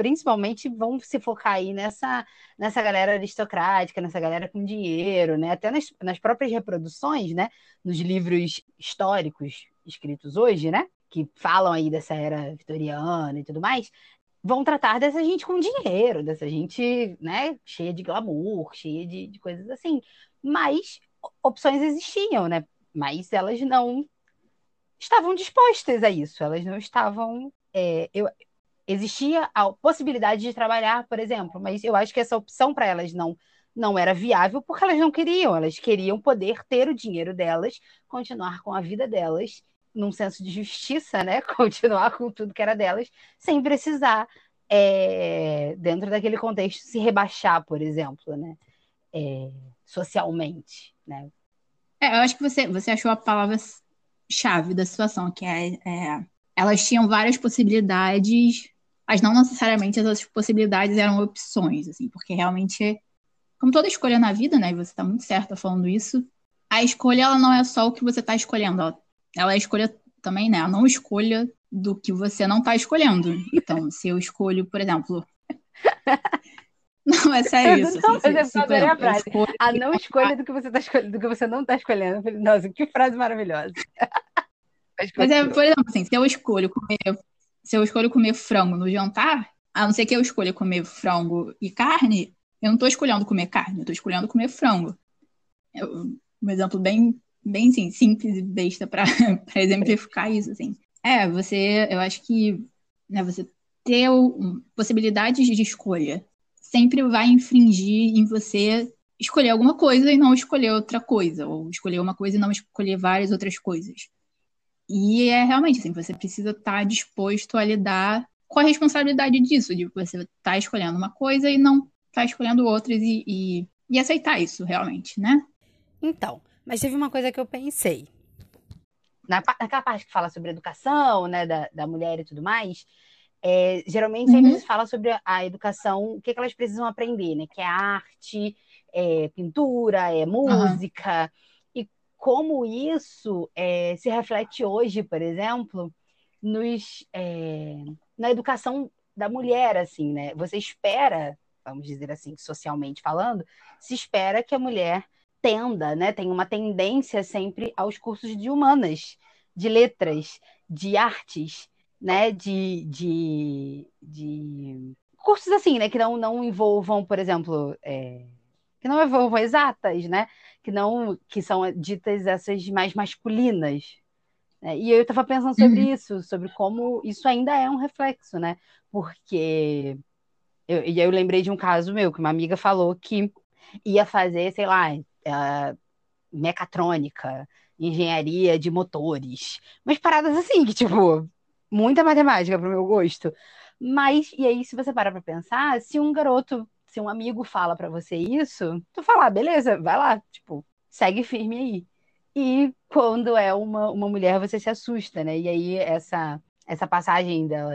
principalmente vão se focar aí nessa, nessa galera aristocrática, nessa galera com dinheiro, né? Até nas, nas próprias reproduções, né? Nos livros históricos escritos hoje, né? Que falam aí dessa era vitoriana e tudo mais, vão tratar dessa gente com dinheiro, dessa gente, né, cheia de glamour, cheia de, de coisas assim. Mas opções existiam, né? Mas elas não estavam dispostas a isso, elas não estavam. É, eu, existia a possibilidade de trabalhar, por exemplo, mas eu acho que essa opção para elas não não era viável porque elas não queriam, elas queriam poder ter o dinheiro delas, continuar com a vida delas num senso de justiça, né? Continuar com tudo que era delas, sem precisar, é, dentro daquele contexto, se rebaixar, por exemplo, né? É, socialmente, né? É, eu acho que você, você achou a palavra-chave da situação, que é, é, elas tinham várias possibilidades, mas não necessariamente essas possibilidades eram opções, assim, porque realmente, como toda escolha na vida, né? E você está muito certa falando isso, a escolha ela não é só o que você está escolhendo, ela ela é escolha também, né? A não escolha do que você não está escolhendo. Então, se eu escolho, por exemplo. Não, é sério isso. Não, assim, se, se, por exemplo, a. A não escolha do que você tá escolhendo, do que você não está escolhendo. Nossa, que frase maravilhosa. Mas é, por exemplo, assim, se eu escolho comer, se eu escolho comer frango no jantar, a não ser que eu escolha comer frango e carne, eu não estou escolhendo comer carne, eu estou escolhendo comer frango. Eu, um exemplo bem bem assim, simples e besta para exemplificar isso, assim. É, você, eu acho que né, você ter um, possibilidades de escolha sempre vai infringir em você escolher alguma coisa e não escolher outra coisa, ou escolher uma coisa e não escolher várias outras coisas. E é realmente assim, você precisa estar tá disposto a lidar com a responsabilidade disso, de você estar tá escolhendo uma coisa e não estar tá escolhendo outras e, e, e aceitar isso realmente, né? Então, mas teve uma coisa que eu pensei. Na, naquela parte que fala sobre educação, né, da, da mulher e tudo mais, é, geralmente uhum. sempre se fala sobre a educação, o que, que elas precisam aprender, né? Que é arte, é pintura, é música. Uhum. Como isso é, se reflete hoje, por exemplo, nos, é, na educação da mulher, assim, né? Você espera, vamos dizer assim, socialmente falando, se espera que a mulher tenda, né? Tem uma tendência sempre aos cursos de humanas, de letras, de artes, né? De, de, de cursos assim, né? Que não, não envolvam, por exemplo, é... que não envolvam exatas, né? Que não que são ditas essas mais masculinas. Né? E eu estava pensando sobre uhum. isso, sobre como isso ainda é um reflexo, né? Porque eu, e aí eu lembrei de um caso meu que uma amiga falou que ia fazer, sei lá, uh, mecatrônica, engenharia de motores, mas paradas assim, que, tipo, muita matemática para o meu gosto. Mas, e aí, se você parar para pensar, se um garoto, se um amigo fala para você isso, tu fala, ah, beleza, vai lá, tipo, segue firme aí. E quando é uma, uma mulher, você se assusta, né? E aí, essa, essa passagem dela,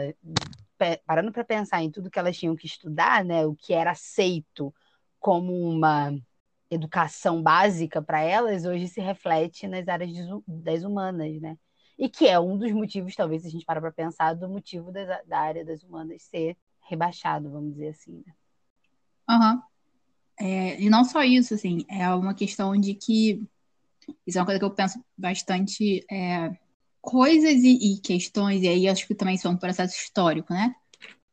parando para pensar em tudo que elas tinham que estudar, né? O que era aceito como uma educação básica para elas hoje se reflete nas áreas das humanas, né? E que é um dos motivos, talvez, se a gente parar para pensar, do motivo da, da, área das humanas ser rebaixado, vamos dizer assim. Né? Uhum. É, e não só isso, assim, é uma questão de que Isso é uma coisa que eu penso bastante. É, coisas e, e, questões, e aí acho que também são um processo histórico, né?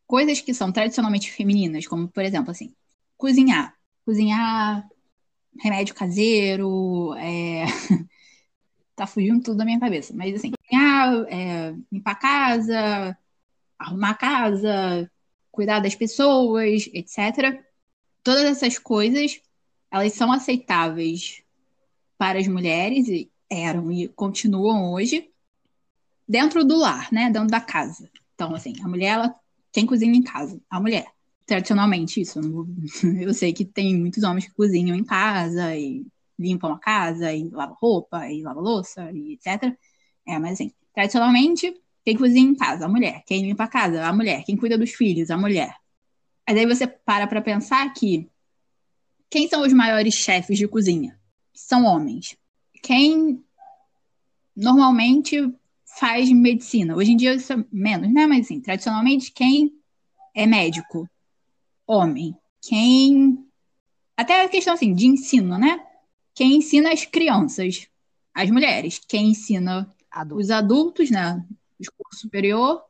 Coisas que são tradicionalmente femininas, como, por exemplo, assim, cozinhar. Cozinhar remédio caseiro, é... tá fugindo tudo da minha cabeça, mas assim, cozinhar, é, limpar a casa, arrumar a casa, cuidar das pessoas, etc. Todas essas coisas, elas são aceitáveis para as mulheres, e eram e continuam hoje, dentro do lar, né? Dentro da casa. Então, assim, a mulher, ela, quem cozinha em casa? A mulher. Tradicionalmente, isso. Eu sei que tem muitos homens que cozinham em casa e limpam a casa e lavam roupa e lavam louça e etc. É, mas assim, tradicionalmente, quem cozinha em casa? A mulher. Quem limpa a casa? A mulher. Quem cuida dos filhos? A mulher. Aí você para para pensar que quem são os maiores chefes de cozinha? São homens. Quem normalmente faz medicina? Hoje em dia isso é menos, né? Mas assim, tradicionalmente, quem é médico? Homem. Quem. Até a questão assim, de ensino, né? Quem ensina as crianças? As mulheres. Quem ensina Adulto. os adultos, né? O curso superior?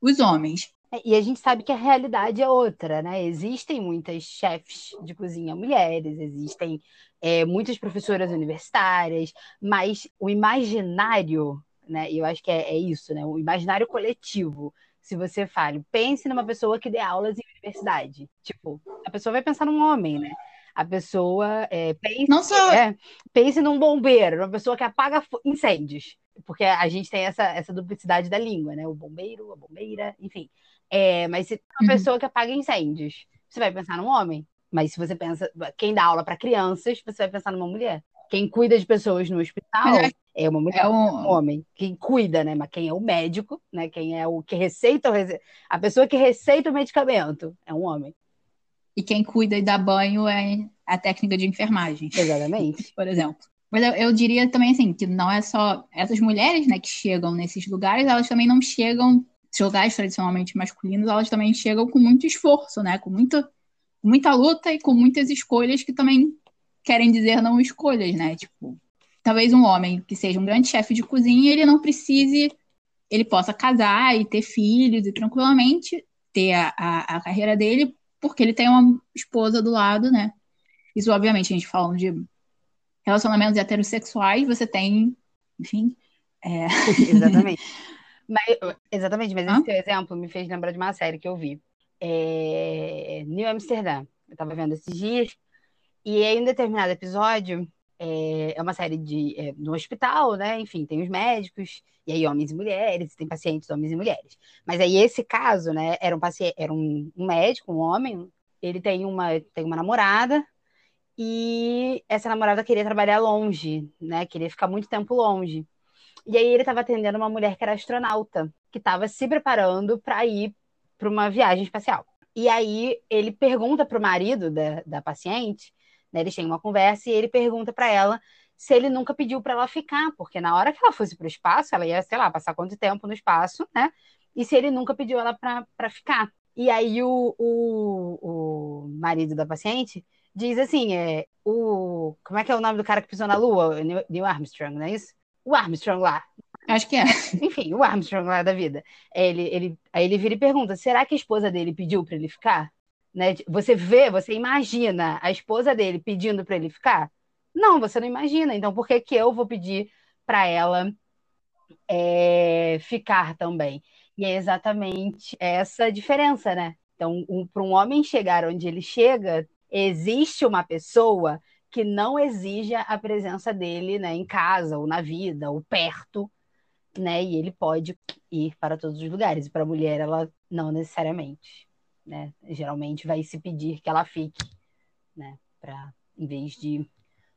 Os homens. É, e a gente sabe que a realidade é outra, né? Existem muitas chefes de cozinha mulheres, existem é, muitas professoras universitárias, mas o imaginário, né? E eu acho que é, é, isso, né? O imaginário coletivo. Se você fala, pense numa pessoa que dê aulas em universidade. Tipo, a pessoa vai pensar num homem, né? A pessoa é, pense, Não só... é, pense num bombeiro, uma pessoa que apaga incêndios. Porque a gente tem essa, essa duplicidade da língua, né? O bombeiro, a bombeira, enfim. É, mas se uma uhum. pessoa que apaga incêndios, você vai pensar num homem. Mas se você pensa, quem dá aula para crianças, você vai pensar numa mulher. Quem cuida de pessoas no hospital é, é uma mulher, é um... um... homem. Quem cuida, né? Mas quem é o médico, né? Quem é o que receita a pessoa que receita o medicamento é um homem. E quem cuida e dá banho é a técnica de enfermagem. Exatamente. Por exemplo. Mas eu, eu, diria também assim, que não é só essas mulheres, né, que chegam nesses lugares, elas também não chegam lugares tradicionalmente masculinos, elas também chegam com muito esforço, né? Com muita, muita luta e com muitas escolhas que também querem dizer não escolhas, né? Tipo, talvez um homem que seja um grande chefe de cozinha, ele não precise, ele possa casar e ter filhos e tranquilamente ter a, a, a carreira dele, porque ele tem uma esposa do lado, né? Isso, obviamente, a gente falando de relacionamentos heterossexuais, você tem, enfim. É... Exatamente. Mas, exatamente, mas esse exemplo me fez lembrar de uma série que eu vi. É... New Amsterdã. Eu tava vendo esses dias. E em um determinado episódio, é, é uma série de é, no hospital, né? Enfim, tem os médicos, e aí homens e mulheres, tem pacientes homens e mulheres. Mas aí esse caso, né, era um paciente, era um, um médico, um homem, ele tem uma, tem uma namorada, e essa namorada queria trabalhar longe, né? Queria ficar muito tempo longe. E aí ele estava atendendo uma mulher que era astronauta, que estava se preparando para ir para uma viagem espacial. E aí ele pergunta para o marido da, da paciente, né, eles têm uma conversa, e ele pergunta para ela se ele nunca pediu para ela ficar, porque na hora que ela fosse para o espaço, ela ia, sei lá, passar quanto tempo no espaço, né? E se ele nunca pediu ela para ficar. E aí o, o, o marido da paciente diz assim, é, o, como é que é o nome do cara que pisou na Lua? Neil Armstrong, não é isso? O Armstrong lá. Acho que é. Enfim, o Armstrong lá da vida. Ele, ele, aí ele vira e pergunta: será que a esposa dele pediu para ele ficar? Né? Você vê, você imagina a esposa dele pedindo para ele ficar? Não, você não imagina. Então, por que, que eu vou pedir para ela é, ficar também? E é exatamente essa diferença, né? Então, um, para um homem chegar onde ele chega, existe uma pessoa que não exija a presença dele né, em casa, ou na vida, ou perto, né? E ele pode ir para todos os lugares. Para a mulher, ela não necessariamente, né? Geralmente vai se pedir que ela fique, né? Para em vez de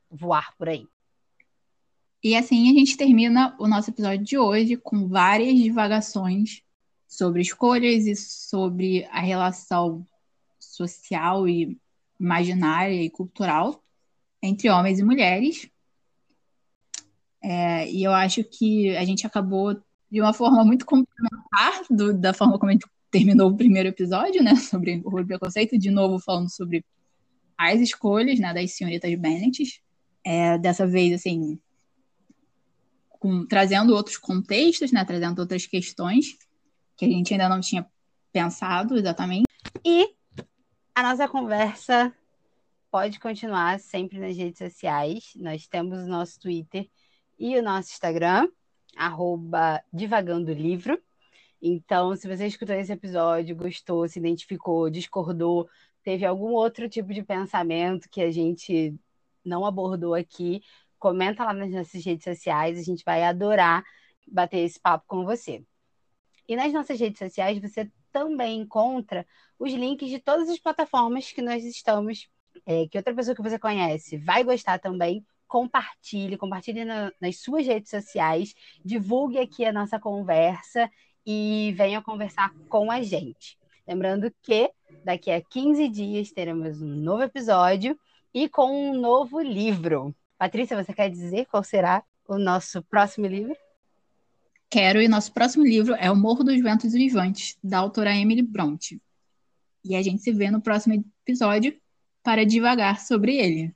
voar por aí. E assim a gente termina o nosso episódio de hoje com várias divagações sobre escolhas e sobre a relação social e imaginária e cultural entre homens e mulheres. É, e eu acho que a gente acabou de uma forma muito complementar do, da forma como a gente terminou o primeiro episódio, né, sobre o preconceito, de novo falando sobre as escolhas, né, das senhoritas Bennett. É, dessa vez, assim, com, trazendo outros contextos, né? Trazendo outras questões que a gente ainda não tinha pensado exatamente. E a nossa conversa pode continuar sempre nas redes sociais. Nós temos o nosso Twitter e o nosso Instagram, arroba Divagando Livro. Então, se você escutou esse episódio, gostou, se identificou, discordou, teve algum outro tipo de pensamento que a gente não abordou aqui, comenta lá nas nossas redes sociais, a gente vai adorar bater esse papo com você. E nas nossas redes sociais você também encontra os links de todas as plataformas que nós estamos, é, que outra pessoa que você conhece vai gostar também. Compartilhe, compartilhe na, nas suas redes sociais, divulgue aqui a nossa conversa e venha conversar com a gente. Lembrando que daqui a 15 dias teremos um novo episódio e com um novo livro. Patrícia, você quer dizer qual será o nosso próximo livro? Quero, e nosso próximo livro é O Morro dos Ventos Vivantes, da autora Emily Bronte. E a gente se vê no próximo episódio para divagar sobre ele.